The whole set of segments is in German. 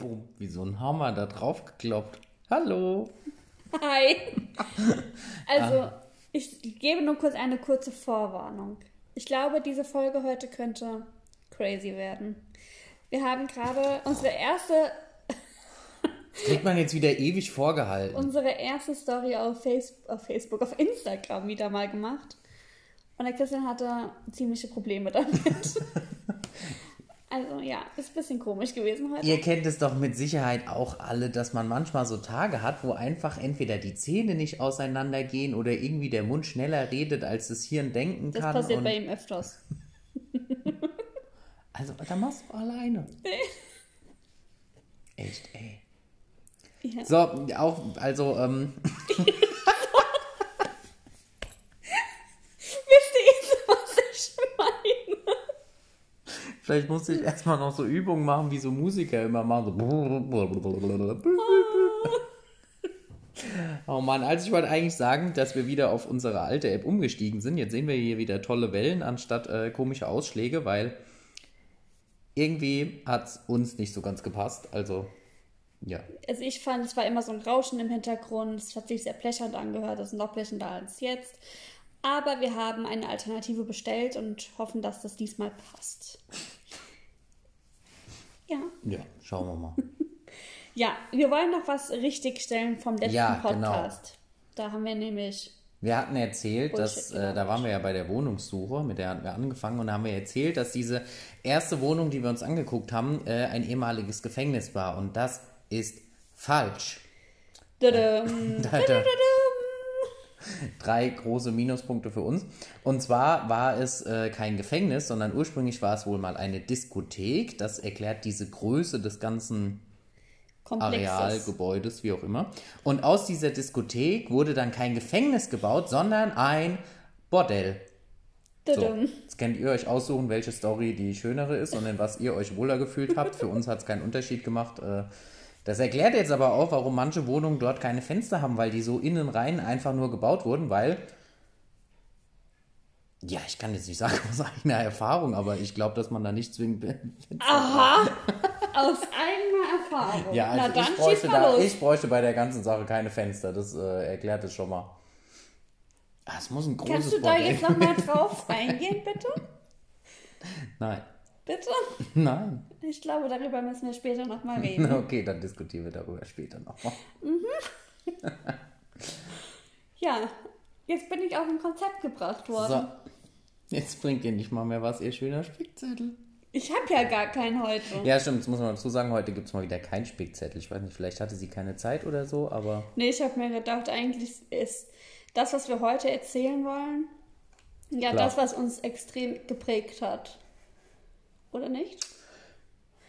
Boom, wie so ein Hammer da drauf gekloppt. Hallo. Hi. Also, ich gebe nur kurz eine kurze Vorwarnung. Ich glaube, diese Folge heute könnte crazy werden. Wir haben gerade unsere erste, Das kriegt man jetzt wieder ewig vorgehalten. unsere erste Story auf, Face auf Facebook, auf Instagram wieder mal gemacht. Und der Christian hatte ziemliche Probleme damit. also ja, ist ein bisschen komisch gewesen heute. Ihr kennt es doch mit Sicherheit auch alle, dass man manchmal so Tage hat, wo einfach entweder die Zähne nicht auseinandergehen oder irgendwie der Mund schneller redet, als das Hirn denken Das kann. passiert und bei ihm öfters. also, da machst du alleine. Echt, ey. Ja. So, auch, also, ähm, Wisst ihr jetzt, was ich meine? Vielleicht musste ich erstmal noch so Übungen machen, wie so Musiker immer machen. So. Oh Mann, also ich wollte eigentlich sagen, dass wir wieder auf unsere alte App umgestiegen sind. Jetzt sehen wir hier wieder tolle Wellen anstatt äh, komische Ausschläge, weil irgendwie hat es uns nicht so ganz gepasst. Also, ja. Also ich fand, es war immer so ein Rauschen im Hintergrund. Es hat sich sehr plächernd angehört. Das ist noch plächernder als jetzt. Aber wir haben eine Alternative bestellt und hoffen, dass das diesmal passt. Ja. Schauen wir mal. Ja, wir wollen noch was richtigstellen vom letzten Ja, genau. Podcast. Da haben wir nämlich. Wir hatten erzählt, Bullshit dass, äh, da waren wir ja bei der Wohnungssuche, mit der hatten wir angefangen und da haben wir erzählt, dass diese erste Wohnung, die wir uns angeguckt haben, äh, ein ehemaliges Gefängnis war. Und das ist falsch. Tudum, Da hatte drei große Minuspunkte für uns. Und zwar war es äh, kein Gefängnis, sondern ursprünglich war es wohl mal eine Diskothek. Das erklärt diese Größe des ganzen Areal, Komplexes. Gebäudes, wie auch immer. Und aus dieser Diskothek wurde dann kein Gefängnis gebaut, sondern ein Bordell. So, jetzt könnt ihr euch aussuchen, welche Story die schönere ist und in was ihr euch wohler gefühlt habt. Für uns hat es keinen Unterschied gemacht. Äh, Das erklärt jetzt aber auch, warum manche Wohnungen dort keine Fenster haben, weil die so innen rein einfach nur gebaut wurden, weil. Ja, ich kann jetzt nicht sagen aus eigener Erfahrung, aber ich glaube, dass man da nicht zwingend. Aha! Aus eigener Erfahrung. Ja, Na also dann ich, bräuchte da, los. ich bräuchte bei der ganzen Sache keine Fenster. Das äh, erklärt es schon mal. Ah, es muss ein großes Kannst du da Bordell- jetzt nochmal drauf eingehen, bitte? Nein, Bitte? nein. Ich glaube, darüber müssen wir später nochmal reden. Okay, dann diskutieren wir darüber später nochmal. Ja, jetzt bin ich auf ein Konzept gebracht worden. So, jetzt bringt ihr nicht mal mehr was, ihr schöner Spickzettel. Ich habe ja gar keinen heute. Ja, stimmt, das muss man dazu sagen, heute gibt es mal wieder keinen Spickzettel. Ich weiß nicht, vielleicht hatte sie keine Zeit oder so, aber Nee, ich habe mir gedacht, eigentlich ist das, was wir heute erzählen wollen, ja, Klar. das, was uns extrem geprägt hat. Oder nicht?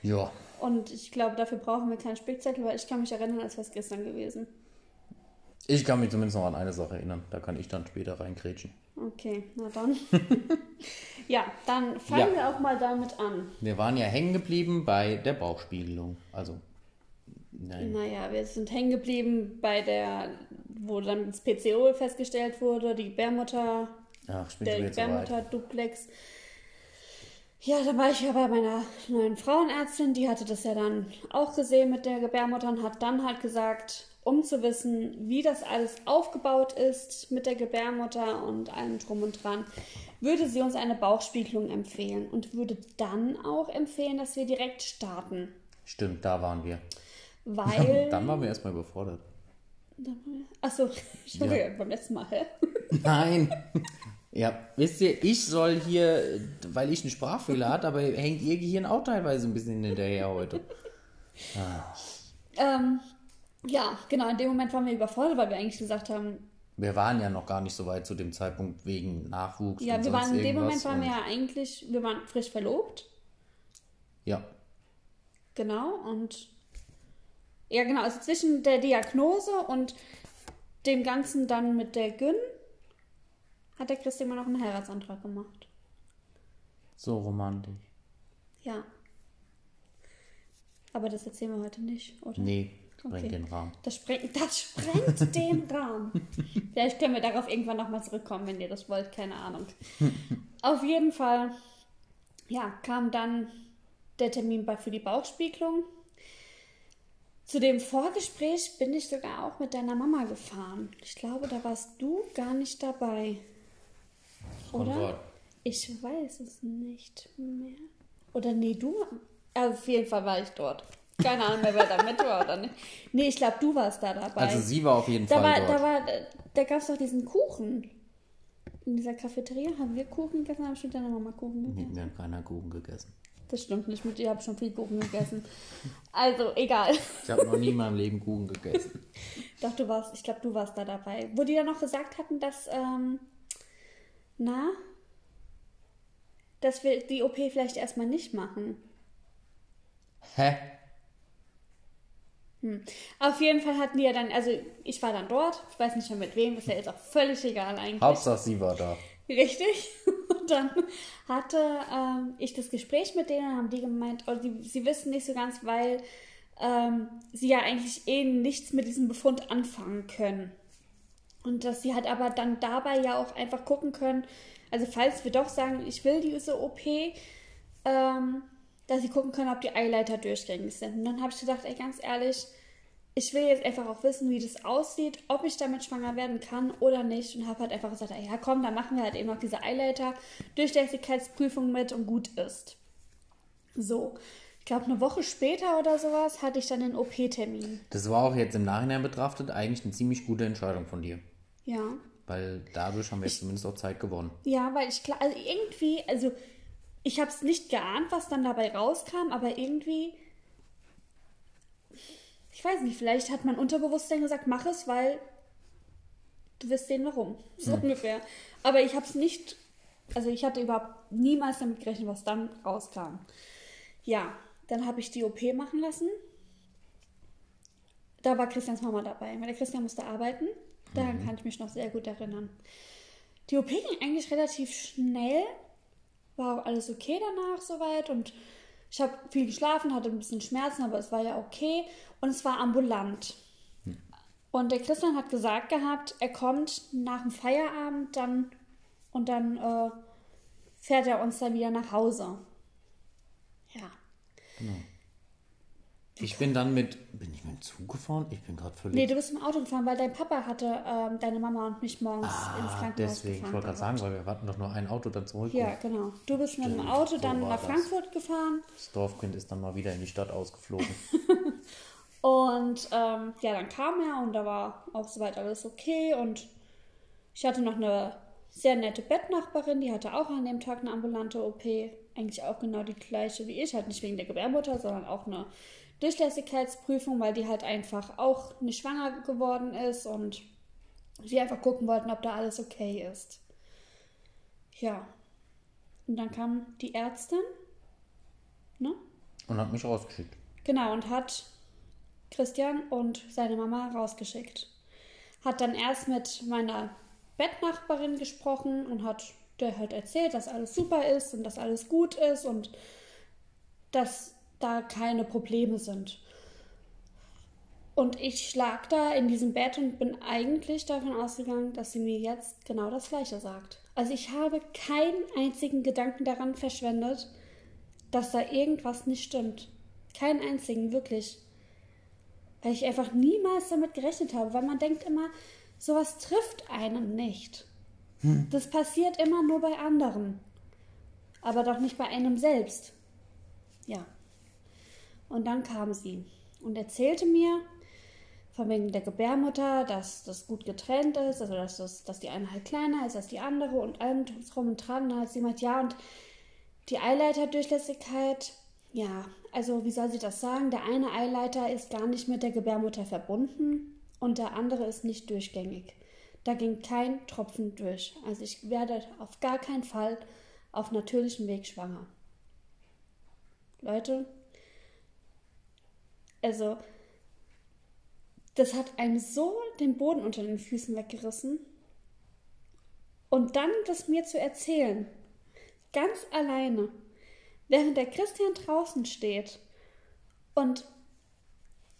ja. Und ich glaube, dafür brauchen wir keinen Spickzettel, weil ich kann mich erinnern, als wäre es gestern gewesen. Ich kann mich zumindest noch an eine Sache erinnern. Da kann ich dann später reingrätschen. Okay, na dann. ja, dann fangen Ja. wir auch mal damit an. Wir waren ja hängen geblieben bei der Bauchspiegelung. Also, nein. Naja, wir sind hängen geblieben bei der, wo dann das PCO festgestellt wurde, die Gebärmutter, Ach, der weit. Gebärmutter-Duplex. Ja, da war ich ja bei meiner neuen Frauenärztin, die hatte das ja dann auch gesehen mit der Gebärmutter und hat dann halt gesagt, um zu wissen, wie das alles aufgebaut ist mit der Gebärmutter und allem drum und dran, würde sie uns eine Bauchspiegelung empfehlen und würde dann auch empfehlen, dass wir direkt starten. Stimmt, da waren wir. Weil. Dann waren wir erstmal überfordert. Achso, Entschuldigung, beim letzten Mal, hä? Nein. Ja, wisst ihr, ich soll hier, weil ich einen Sprachfehler hatte, aber hängt ihr Gehirn auch teilweise ein bisschen hinterher heute. Ähm, ja, genau, in dem Moment waren wir überfordert, weil wir eigentlich gesagt haben, Wir waren ja noch gar nicht so weit zu dem Zeitpunkt wegen Nachwuchs. ja, wir waren in dem Moment waren wir ja eigentlich, wir waren frisch verlobt, Ja, genau, und ja, genau, also zwischen der Diagnose und dem Ganzen dann mit der Gyn hat der Christian immer noch einen Heiratsantrag gemacht. so romantisch. Ja. Aber das erzählen wir heute nicht, oder? Nee, sprengt Okay. den Rahmen. Das sprengt, das sprengt den Rahmen. Vielleicht können wir darauf irgendwann nochmal zurückkommen, wenn ihr das wollt, keine Ahnung. Auf jeden Fall, ja, kam dann der Termin für die Bauchspiegelung. Zu dem Vorgespräch bin ich sogar auch mit deiner Mama gefahren. Ich glaube, da warst du gar nicht dabei. Oder? Wort. Ich weiß es nicht mehr. Oder nee, du. Also auf jeden Fall war ich dort. Keine Ahnung mehr, wer da mit war oder nicht. Nee, ich glaube, du warst da dabei. Also sie war auf jeden da Fall war, dort. da war, da gab es doch diesen Kuchen. In dieser Cafeteria haben wir Kuchen gegessen, haben bestimmt deine Mama Kuchen gegessen. Nee, wir haben keiner Kuchen gegessen. Das stimmt nicht, mit dir habe ich schon viel Kuchen gegessen. Also, egal. Ich habe noch nie in meinem Leben Kuchen gegessen. Doch, du warst, ich glaube, du warst da dabei. Wo die dann noch gesagt hatten, dass, ähm, na, dass wir die OP vielleicht erstmal nicht machen. Hä? Auf jeden Fall hatten die ja dann, also ich war dann dort, ich weiß nicht mehr mit wem, ist ja jetzt auch völlig egal eigentlich. Hauptsache sie war da. Richtig. Und dann hatte ähm, ich das Gespräch mit denen, haben die gemeint, oh, die, sie wissen nicht so ganz, weil ähm, sie ja eigentlich eh nichts mit diesem Befund anfangen können. Und dass sie halt aber dann dabei ja auch einfach gucken können, also falls wir doch sagen, ich will diese OP, ähm, dass sie gucken können, ob die Eileiter durchgängig sind. Und dann habe ich gedacht, ey, ganz ehrlich, ich will jetzt einfach auch wissen, wie das aussieht, ob ich damit schwanger werden kann oder nicht. Und habe halt einfach gesagt, ja komm, dann machen wir halt eben noch diese Eileiter Durchlässigkeitsprüfung mit und gut ist. So, ich glaube, eine Woche später oder sowas hatte ich dann den OP-Termin. Das war auch jetzt im Nachhinein betrachtet eigentlich eine ziemlich gute Entscheidung von dir. Ja. Weil dadurch haben wir jetzt zumindest auch Zeit gewonnen. Ja, weil ich klar, also irgendwie, also ich habe es nicht geahnt, was dann dabei rauskam, aber irgendwie, ich weiß nicht, vielleicht hat mein Unterbewusstsein gesagt, mach es, weil du wirst sehen, warum. So ungefähr. Aber ich habe es nicht, also ich hatte überhaupt niemals damit gerechnet, was dann rauskam. Ja, dann habe ich die OP machen lassen. Da war Christians Mama dabei, weil der Christian musste arbeiten. Daran kann ich mich noch sehr gut erinnern. Die OP ging eigentlich relativ schnell. War auch alles okay danach soweit. Und ich habe viel geschlafen, hatte ein bisschen Schmerzen, aber es war ja okay. Und es war ambulant. Und der Christian hat gesagt gehabt, er kommt nach dem Feierabend dann und dann äh, fährt er uns dann wieder nach Hause. Ja. Ich bin dann mit. Bin ich mit dem Zug gefahren? Ich bin gerade völlig. Nee, du bist im Auto gefahren, weil dein Papa hatte ähm, deine Mama und mich morgens ins ah, Krankenhaus deswegen. Ich gefahren. wollte gerade sagen, weil wir hatten doch nur ein Auto dann zurück. Ja, genau. Du bist mit dem Auto so dann war nach das. Frankfurt gefahren Das Dorfkind ist dann mal wieder in die Stadt ausgeflogen. und ähm, ja, dann kam er und da war auch soweit alles okay und ich hatte noch eine sehr nette Bettnachbarin, die hatte auch an dem Tag eine ambulante OP, eigentlich auch genau die gleiche wie ich, halt nicht wegen der Gebärmutter, sondern auch eine Durchlässigkeitsprüfung, weil die halt einfach auch nicht schwanger geworden ist und sie einfach gucken wollten, ob da alles okay ist. Ja. Und dann kam die Ärztin, ne? Und hat mich rausgeschickt. Genau, und hat Christian und seine Mama rausgeschickt. Hat dann erst mit meiner Bettnachbarin gesprochen und hat der halt erzählt, dass alles super ist und dass alles gut ist und dass da keine Probleme sind. Und ich lag da in diesem Bett und bin eigentlich davon ausgegangen, dass sie mir jetzt genau das Gleiche sagt. Also ich habe keinen einzigen Gedanken daran verschwendet, dass da irgendwas nicht stimmt. Keinen einzigen, wirklich. Weil ich einfach niemals damit gerechnet habe, weil man denkt immer, sowas trifft einen nicht. Das passiert immer nur bei anderen. Aber doch nicht bei einem selbst. Ja. Und dann kam sie und erzählte mir von wegen der Gebärmutter, dass das gut getrennt ist, also dass, das, dass die eine halt kleiner ist als die andere und allem drum und dran. Und dann hat sie gemeint, ja, und die Eileiterdurchlässigkeit, ja, also wie soll sie das sagen? Der eine Eileiter ist gar nicht mit der Gebärmutter verbunden und der andere ist nicht durchgängig. Da ging kein Tropfen durch. Also ich werde auf gar keinen Fall auf natürlichem Weg schwanger. Leute, also das hat einem so den Boden unter den Füßen weggerissen. Und dann das mir zu erzählen, ganz alleine, während der Christian draußen steht und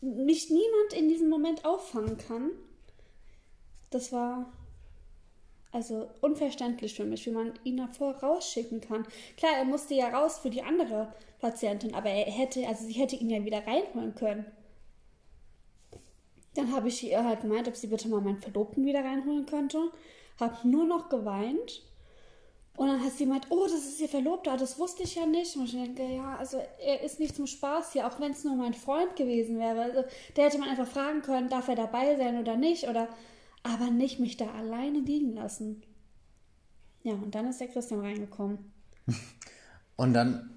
mich niemand in diesem Moment auffangen kann, das war also unverständlich für mich, wie man ihn davor rausschicken kann. Klar, er musste ja raus für die andere Patientin, aber er hätte, also sie hätte ihn ja wieder reinholen können. Dann habe ich ihr halt gemeint, ob sie bitte mal meinen Verlobten wieder reinholen könnte. Hab nur noch geweint. Und dann hat sie gemeint, oh, das ist ihr Verlobter, das wusste ich ja nicht. Und ich denke, ja, also er ist nicht zum Spaß hier, auch wenn es nur mein Freund gewesen wäre. Also, der hätte man einfach fragen können, darf er dabei sein oder nicht, oder aber nicht mich da alleine liegen lassen. Ja, und dann ist der Christian reingekommen. Und dann,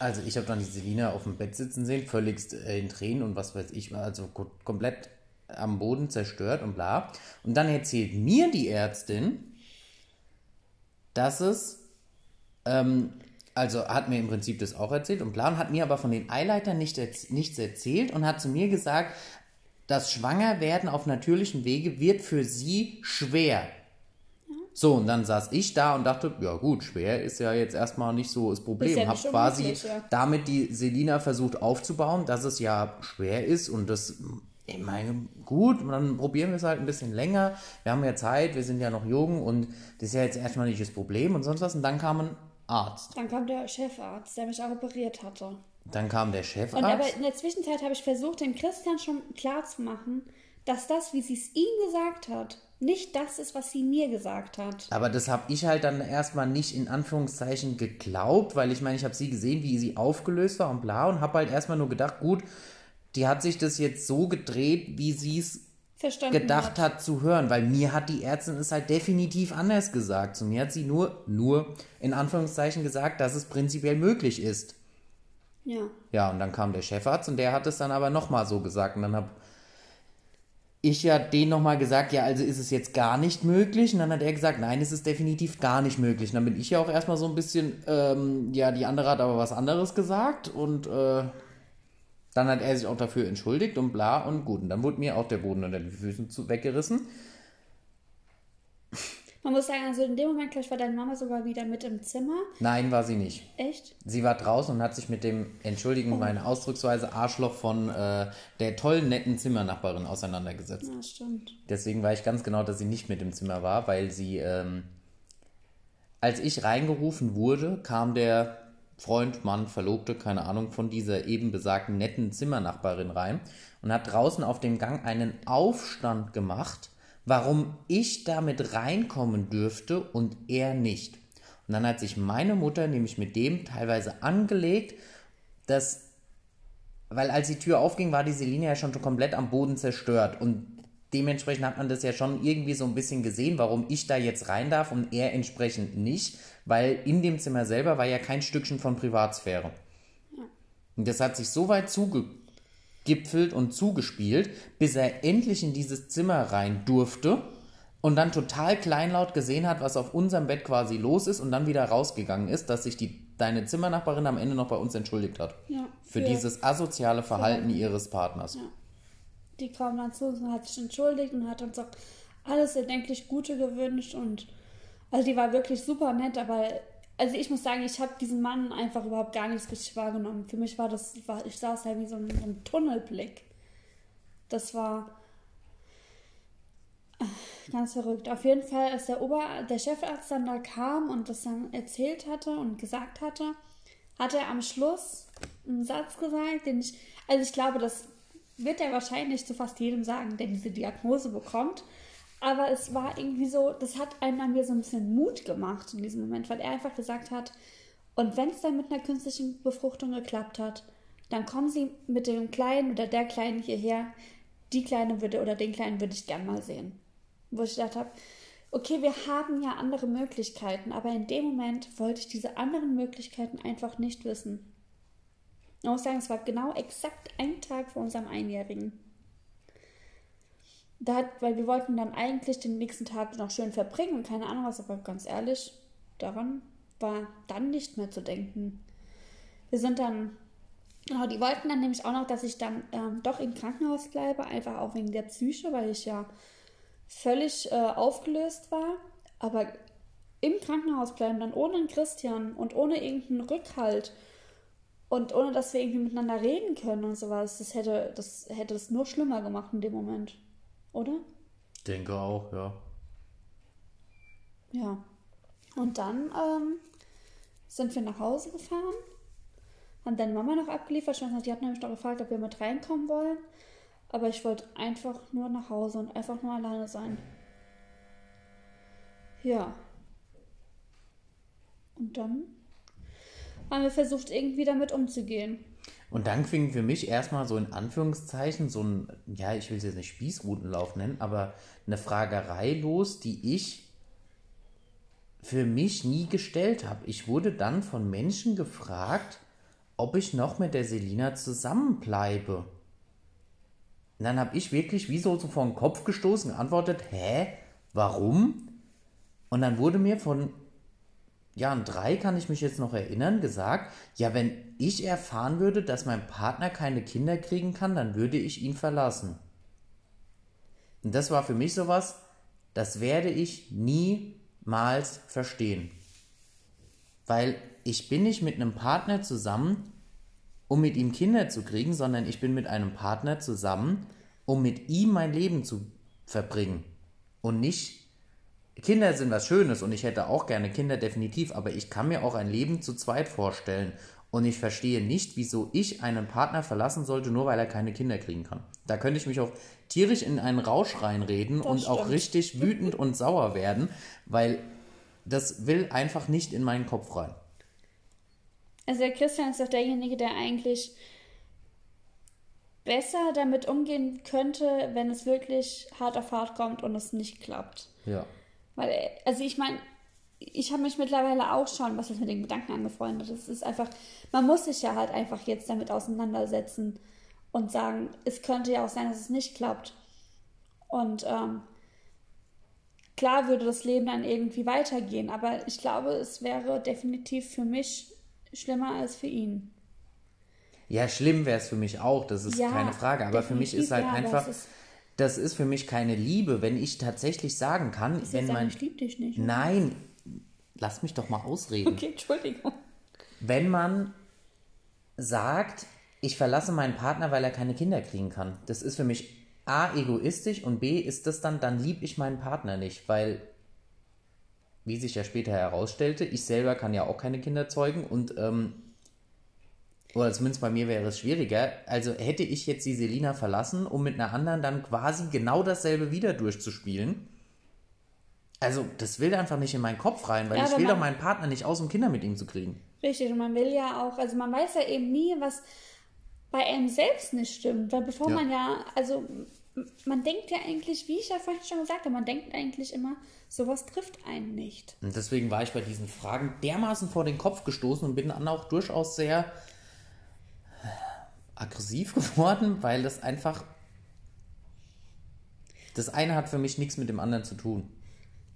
also ich habe dann die Selina auf dem Bett sitzen sehen, völlig äh, in Tränen und was weiß ich, also ko- komplett am Boden zerstört und bla. Und dann erzählt mir die Ärztin, dass es, ähm, also hat mir im Prinzip das auch erzählt und bla, und hat mir aber von den Eileitern nicht, nichts erzählt und hat zu mir gesagt, das Schwangerwerden auf natürlichem Wege wird für sie schwer. So, und dann saß ich da und dachte, ja gut, schwer ist ja jetzt erstmal nicht so das Problem. Ja Hab quasi ja. damit die Selina versucht aufzubauen, dass es ja schwer ist und das, ich meine, gut, dann probieren wir es halt ein bisschen länger. Wir haben ja Zeit, wir sind ja noch jung und das ist ja jetzt erstmal nicht das Problem und sonst was. Und dann kam ein Arzt. Dann kam der Chefarzt, der mich auch operiert hatte. Dann kam der Und Chefarzt. aber in der Zwischenzeit habe ich versucht, dem Christian schon klarzumachen, dass das, wie sie es ihm gesagt hat, nicht das ist, was sie mir gesagt hat. Aber das habe ich halt dann erstmal nicht in Anführungszeichen geglaubt, weil ich meine, ich habe sie gesehen, wie sie aufgelöst war und bla und habe halt erstmal nur gedacht, gut, die hat sich das jetzt so gedreht, wie sie es gedacht hat. hat zu hören, weil mir hat die Ärztin es halt definitiv anders gesagt. Zu mir hat sie nur, nur in Anführungszeichen gesagt, dass es prinzipiell möglich ist. Ja. Ja, und dann kam der Chefarzt und der hat es dann aber nochmal so gesagt. Und dann habe ich ja den nochmal gesagt, ja, also ist es jetzt gar nicht möglich. Und dann hat er gesagt, nein, es ist definitiv gar nicht möglich. Und dann bin ich ja auch erstmal so ein bisschen, ähm, ja, die andere hat aber was anderes gesagt. Und äh, dann hat er sich auch dafür entschuldigt und bla und gut. Und dann wurde mir auch der Boden unter den Füßen zu, weggerissen. Man muss sagen, also in dem Moment, glaube ich, war deine Mama sogar wieder mit im Zimmer. Nein, war sie nicht. Echt? Sie war draußen und hat sich mit dem, entschuldigen meine Ausdrucksweise, Arschloch von äh, der tollen, netten Zimmernachbarin auseinandergesetzt. Ja, stimmt. Deswegen weiß ich ganz genau, dass sie nicht mit im Zimmer war, weil sie, ähm, als ich reingerufen wurde, kam der Freund, Mann, Verlobte, keine Ahnung, von dieser eben besagten netten Zimmernachbarin rein und hat draußen auf dem Gang einen Aufstand gemacht, warum ich damit reinkommen dürfte und er nicht. Und dann hat sich meine Mutter nämlich mit dem teilweise angelegt, dass weil als die Tür aufging, war die Selina ja schon komplett am Boden zerstört und dementsprechend hat man das ja schon irgendwie so ein bisschen gesehen, warum ich da jetzt rein darf und er entsprechend nicht, weil in dem Zimmer selber war ja kein Stückchen von Privatsphäre. Und das hat sich so weit zugegipfelt und zugespielt, bis er endlich in dieses Zimmer rein durfte und dann total kleinlaut gesehen hat, was auf unserem Bett quasi los ist und dann wieder rausgegangen ist, dass sich die, deine Zimmernachbarin am Ende noch bei uns entschuldigt hat. Ja. Für, dieses asoziale Verhalten ihres Partners. Ja. Die kam dann zu uns und hat sich entschuldigt und hat uns auch alles erdenklich Gute gewünscht und also die war wirklich super nett, aber also ich muss sagen, ich habe diesen Mann einfach überhaupt gar nicht richtig wahrgenommen. Für mich war das, war, ich saß da wie so ein, so ein Tunnelblick. Das war ganz verrückt. Auf jeden Fall, als der Ober, der Chefarzt dann da kam und das dann erzählt hatte und gesagt hatte, hat er am Schluss einen Satz gesagt, den ich, also ich glaube, das wird er wahrscheinlich zu fast jedem sagen, der diese Diagnose bekommt. Aber es war irgendwie so, das hat einem an mir so ein bisschen Mut gemacht in diesem Moment, weil er einfach gesagt hat, und wenn es dann mit einer künstlichen Befruchtung geklappt hat, dann kommen sie mit dem Kleinen oder der Kleinen hierher. Die Kleine würde oder den Kleinen würde ich gern mal sehen. Wo ich gedacht habe, okay, wir haben ja andere Möglichkeiten, aber in dem Moment wollte ich diese anderen Möglichkeiten einfach nicht wissen. Ich muss sagen, es war genau exakt ein Tag vor unserem Einjährigen. Da hat, weil wir wollten dann eigentlich den nächsten Tag noch schön verbringen und keine Ahnung was, aber ganz ehrlich, daran war dann nicht mehr zu denken. Wir sind dann, genau, die wollten dann nämlich auch noch, dass ich dann ähm, doch im Krankenhaus bleibe, einfach auch wegen der Psyche, weil ich ja völlig äh, aufgelöst war. Aber im Krankenhaus bleiben, dann ohne einen Christian und ohne irgendeinen Rückhalt und ohne dass wir irgendwie miteinander reden können und sowas, das hätte das, hätte das nur schlimmer gemacht in dem Moment. Oder? Denke auch, ja. Ja. Und dann ähm, sind wir nach Hause gefahren, haben deine Mama noch abgeliefert. Ich weiß nicht, die hat nämlich noch gefragt, ob wir mit reinkommen wollen. Aber ich wollte einfach nur nach Hause und einfach nur alleine sein. Ja. Und dann haben wir versucht, irgendwie damit umzugehen. Und dann fing für mich erstmal so in Anführungszeichen so ein, ja, ich will es jetzt nicht Spießrutenlauf nennen, aber eine Fragerei los, die ich für mich nie gestellt habe. Ich wurde dann von Menschen gefragt, ob ich noch mit der Selina zusammenbleibe. Und dann habe ich wirklich wie so, so vor den Kopf gestoßen geantwortet, hä, warum? Und dann wurde mir von ja, an drei kann ich mich jetzt noch erinnern, gesagt, ja, wenn ich erfahren würde, dass mein Partner keine Kinder kriegen kann, dann würde ich ihn verlassen. Und das war für mich sowas, das werde ich niemals verstehen. Weil ich bin nicht mit einem Partner zusammen, um mit ihm Kinder zu kriegen, sondern ich bin mit einem Partner zusammen, um mit ihm mein Leben zu verbringen. Und nicht Kinder sind was Schönes und ich hätte auch gerne Kinder definitiv, aber ich kann mir auch ein Leben zu zweit vorstellen. Und ich verstehe nicht, wieso ich einen Partner verlassen sollte, nur weil er keine Kinder kriegen kann. Da könnte ich mich auch tierisch in einen Rausch reinreden das und stimmt. auch richtig wütend und sauer werden, weil das will einfach nicht in meinen Kopf rein. Also der Christian ist doch derjenige, der eigentlich besser damit umgehen könnte, wenn es wirklich hart auf hart kommt und es nicht klappt. Ja. Weil, also ich meine, ich habe mich mittlerweile auch schon, was ist mit den Gedanken angefreundet. Es ist einfach, man muss sich ja halt einfach jetzt damit auseinandersetzen und sagen, es könnte ja auch sein, dass es nicht klappt. Und ähm, klar würde das Leben dann irgendwie weitergehen, aber ich glaube, es wäre definitiv für mich schlimmer als für ihn. Ja, schlimm wäre es für mich auch, das ist ja, keine Frage. Aber für mich ist halt ja, einfach, das ist für mich keine Liebe, wenn ich tatsächlich sagen kann, das wenn man. Ich liebe dich nicht. Nein, lass mich doch mal ausreden. Okay, Entschuldigung. Wenn man sagt, ich verlasse meinen Partner, weil er keine Kinder kriegen kann, das ist für mich A, egoistisch und B, ist das dann, dann liebe ich meinen Partner nicht, weil, wie sich ja später herausstellte, ich selber kann ja auch keine Kinder zeugen und ähm, oder zumindest bei mir wäre es schwieriger. Also hätte ich jetzt die Selina verlassen, um mit einer anderen dann quasi genau dasselbe wieder durchzuspielen. Also, das will einfach nicht in meinen Kopf rein, weil ja, ich will doch meinen Partner nicht aus, um Kinder mit ihm zu kriegen. Richtig, und man will ja auch, also man weiß ja eben nie, was bei einem selbst nicht stimmt. Weil bevor ja. man ja, also man denkt ja eigentlich, wie ich ja vorhin schon gesagt habe, man denkt eigentlich immer, sowas trifft einen nicht. Und deswegen war ich bei diesen Fragen dermaßen vor den Kopf gestoßen und bin dann auch durchaus sehr aggressiv geworden, weil das einfach. Das eine hat für mich nichts mit dem anderen zu tun.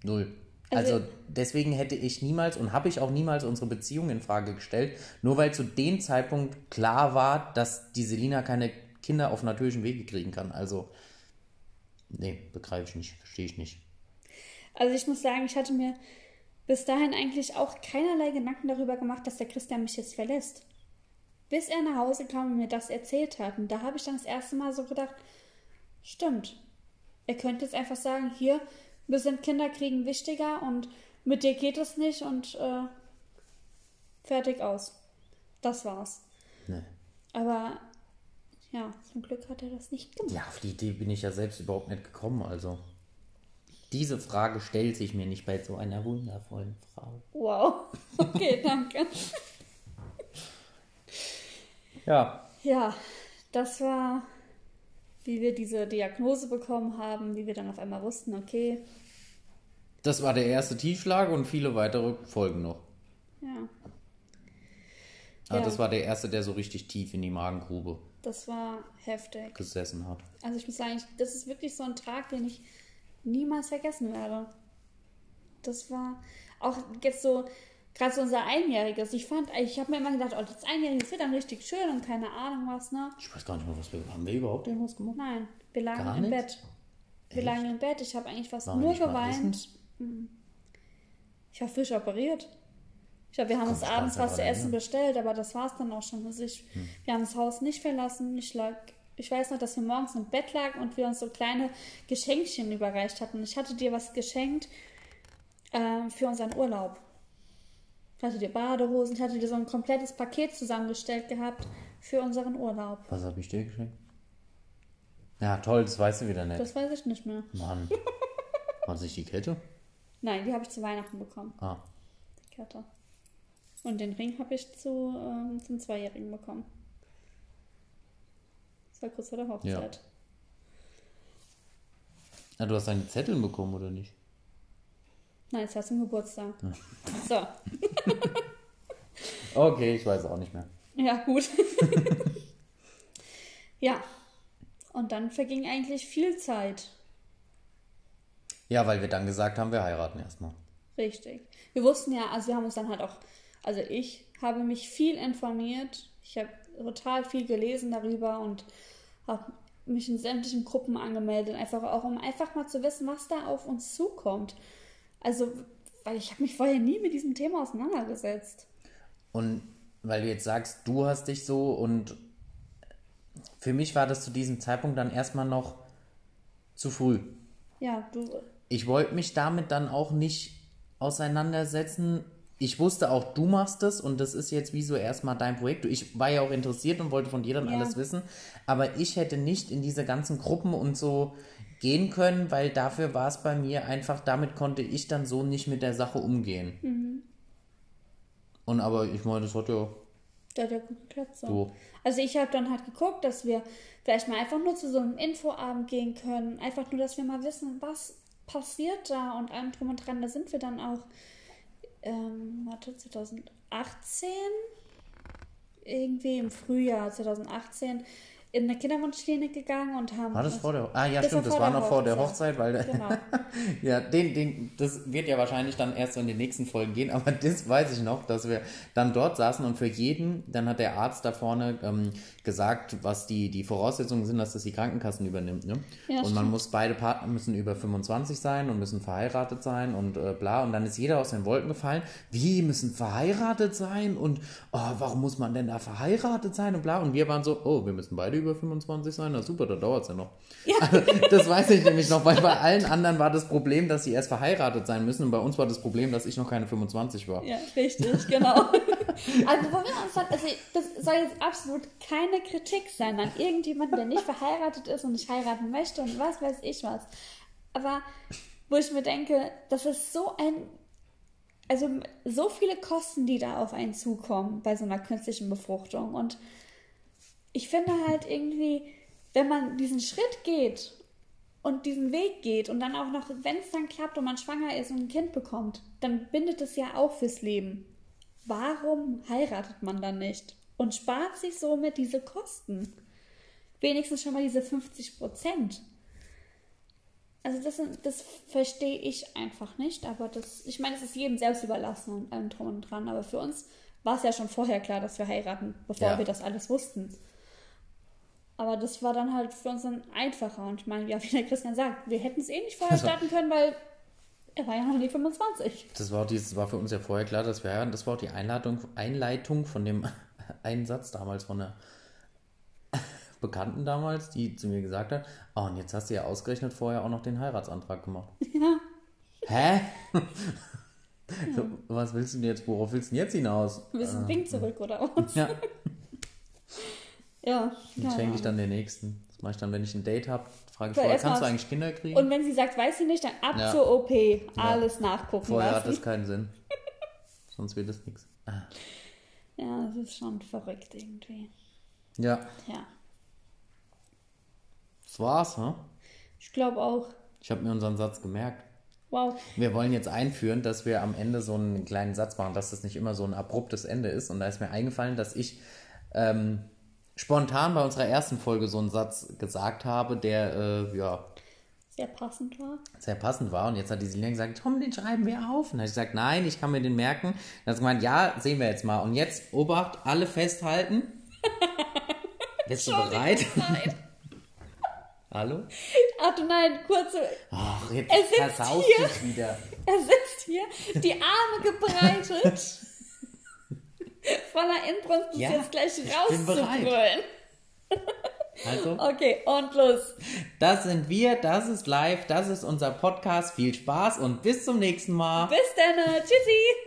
Null. Also, also deswegen hätte ich niemals und habe ich auch niemals unsere Beziehung in Frage gestellt, nur weil zu dem Zeitpunkt klar war, dass die Selina keine Kinder auf natürlichem Wege kriegen kann. Also, nee, begreife ich nicht, verstehe ich nicht. Also ich muss sagen, ich hatte mir bis dahin eigentlich auch keinerlei Gedanken darüber gemacht, dass der Christian mich jetzt verlässt. Bis er nach Hause kam und mir das erzählt hat. Und da habe ich dann das erste Mal so gedacht, stimmt. Er könnte jetzt einfach sagen, hier, wir sind Kinderkriegen wichtiger und mit dir geht es nicht und äh, fertig aus. Das war's. Nee. Aber ja, zum Glück hat er das nicht gemacht. Ja, auf die Idee bin ich ja selbst überhaupt nicht gekommen. Also diese Frage stellt sich mir nicht bei so einer wundervollen Frau. Wow. Okay, danke. Ja. Ja, das war, wie wir diese Diagnose bekommen haben, wie wir dann auf einmal wussten, okay. Das war der erste Tiefschlag und viele weitere folgen noch. Ja. Aber ja. das war der erste, der so richtig tief in die Magengrube. Das war heftig. Gesessen hat. Also ich muss sagen, das ist wirklich so ein Tag, den ich niemals vergessen werde. Das war auch jetzt so, Gerade so unser Einjähriges. Ich fand, ich habe mir immer gedacht, oh, das Einjährige wird dann richtig schön und keine Ahnung was, ne? Ich weiß gar nicht mehr, was wir haben. wir überhaupt irgendwas gemacht? Nein, wir lagen gar im nicht? Bett. Wir Echt? lagen im Bett. Ich habe eigentlich fast War nur geweint. Mhm. Ich war frisch operiert. Ich glaube, wir haben uns abends was zu essen ne? bestellt, aber das war es dann auch schon. Also ich, hm. Wir haben das Haus nicht verlassen. Ich lag, ich weiß noch, dass wir morgens im Bett lagen und wir uns so kleine Geschenkchen überreicht hatten. Ich hatte dir was geschenkt äh, für unseren Urlaub. Ich hatte dir Badehosen, ich hatte dir so ein komplettes Paket zusammengestellt gehabt für unseren Urlaub. Was habe ich dir geschenkt? Ja, toll, das weißt du wieder nicht. Das weiß ich nicht mehr. Mann. War das nicht die Kette? Nein, die habe ich zu Weihnachten bekommen. Ah. Die Kette. Und den Ring habe ich zu, ähm, zum Zweijährigen bekommen. Das war kurz vor der Hochzeit. Ah, du hast deine Zettel bekommen, oder nicht? Nein, es war zum Geburtstag. So, Okay, ich weiß auch nicht mehr. ja, gut. ja. Und dann verging eigentlich viel Zeit. Ja, weil wir dann gesagt haben, wir heiraten erstmal. Richtig. Wir wussten ja, also wir haben uns dann halt auch, also ich habe mich viel informiert. Ich habe total viel gelesen darüber und habe mich in sämtlichen Gruppen angemeldet, einfach auch um einfach mal zu wissen, was da auf uns zukommt. Also, weil ich habe mich vorher nie mit diesem Thema auseinandergesetzt. Und weil du jetzt sagst, du hast dich so und für mich war das zu diesem Zeitpunkt dann erstmal noch zu früh. Ja, du, Ich wollte mich damit dann auch nicht auseinandersetzen. Ich wusste auch, du machst es und das ist jetzt wie so erstmal dein Projekt. Ich war ja auch interessiert und wollte von dir dann Ja. alles wissen, aber ich hätte nicht in diese ganzen Gruppen und so gehen können, weil dafür war es bei mir einfach, damit konnte ich dann so nicht mit der Sache umgehen. Mhm. Und aber ich meine, das hat ja der hat ja gut geklappt so. so. Also ich habe dann halt geguckt, dass wir vielleicht mal einfach nur zu so einem Infoabend gehen können. Einfach nur, dass wir mal wissen, was passiert da und allem drum und dran. Da sind wir dann auch, ähm, warte, 2018, irgendwie im Frühjahr 2018, in eine Kinderwunschklinik gegangen und haben... War das vor der Ah ja, Das stimmt, das war der noch vor der Hochzeit. Weil Genau. ja, den, den, das wird ja wahrscheinlich dann erst so in den nächsten Folgen gehen, aber das weiß ich noch, dass wir dann dort saßen und für jeden, dann hat der Arzt da vorne ähm, gesagt, was die, die Voraussetzungen sind, dass das die Krankenkassen übernimmt. Ne? Ja, und man stimmt. muss, beide Partner müssen über 25 sein und müssen verheiratet sein und äh, bla. Und dann ist jeder aus den Wolken gefallen. Wie, müssen verheiratet sein? Und oh, warum muss man denn da verheiratet sein? Und bla. Und wir waren so, oh, wir müssen beide über 25 sein. Na super, da dauert es ja noch. Das weiß ich nämlich noch, weil bei allen anderen war das Problem, dass sie erst verheiratet sein müssen und bei uns war das Problem, dass ich noch keine 25 war. Ja, richtig, genau. also, wo wir uns dann, also, das soll jetzt absolut keine Kritik sein an irgendjemanden, der nicht verheiratet ist und nicht heiraten möchte und was weiß ich was. Aber wo ich mir denke, das ist so ein, also so viele Kosten, die da auf einen zukommen bei so einer künstlichen Befruchtung. Und ich finde halt irgendwie, wenn man diesen Schritt geht und diesen Weg geht und dann auch noch, wenn es dann klappt und man schwanger ist und ein Kind bekommt, dann bindet es ja auch fürs Leben. Warum heiratet man dann nicht und spart sich somit diese Kosten? Wenigstens schon mal diese 50 Prozent. Also das, das verstehe ich einfach nicht, aber das, ich meine, es ist jedem selbst überlassen und allem drum und dran, aber für uns war es ja schon vorher klar, dass wir heiraten, bevor Ja. wir das alles wussten. Aber das war dann halt für uns dann einfacher. Und ich meine, ja, wie der Christian sagt, wir hätten es eh nicht vorher starten können, weil er war ja noch nicht 25. Das war, dieses, war für uns ja vorher klar, dass wir heiraten. Das war auch die Einladung, Einleitung von dem einen Satz damals von einer Bekannten damals, die zu mir gesagt hat, oh, und jetzt hast du ja ausgerechnet vorher auch noch den Heiratsantrag gemacht. Ja. Hä? So, was willst du denn jetzt, worauf willst du denn jetzt hinaus? Wir müssen den Ring zurück oder was? Ja, Ja. keine schenke ich dann den nächsten. Das mache ich dann, wenn ich ein Date habe, frage ich vorher, kannst du eigentlich Kinder kriegen? Und wenn sie sagt, weiß sie nicht, dann ab Ja. zur OP. Alles nachgucken vorher hat lassen. das keinen Sinn. Sonst wird es nichts. Ja, das ist schon verrückt irgendwie. Ja, Ja. das war's, hm? Ich glaube auch. Ich habe mir unseren Satz gemerkt. Wow. Wir wollen jetzt einführen, dass wir am Ende so einen kleinen Satz machen, dass das nicht immer so ein abruptes Ende ist. Und da ist mir eingefallen, dass ich ähm, spontan bei unserer ersten Folge so einen Satz gesagt habe, der äh, ja Sehr passend war. sehr passend war. Und jetzt hat die Silja gesagt, Tom, den schreiben wir auf. Und dann habe ich gesagt, nein, ich kann mir den merken. Dann hat sie gemeint, ja, sehen wir jetzt mal. Und jetzt, Obacht, alle festhalten. Bist du bereit? Nein. Hallo? Ach du nein, kurze. Ach, jetzt Er sitzt versaust hier. dich wieder. Er sitzt hier, die Arme gebreitet. Voller Inbrunst, bis Ja, jetzt gleich rauszubrüllen. Also, Okay, und los. das sind wir, das ist live, das ist unser Podcast. Viel Spaß und bis zum nächsten Mal. Bis dann. Tschüssi.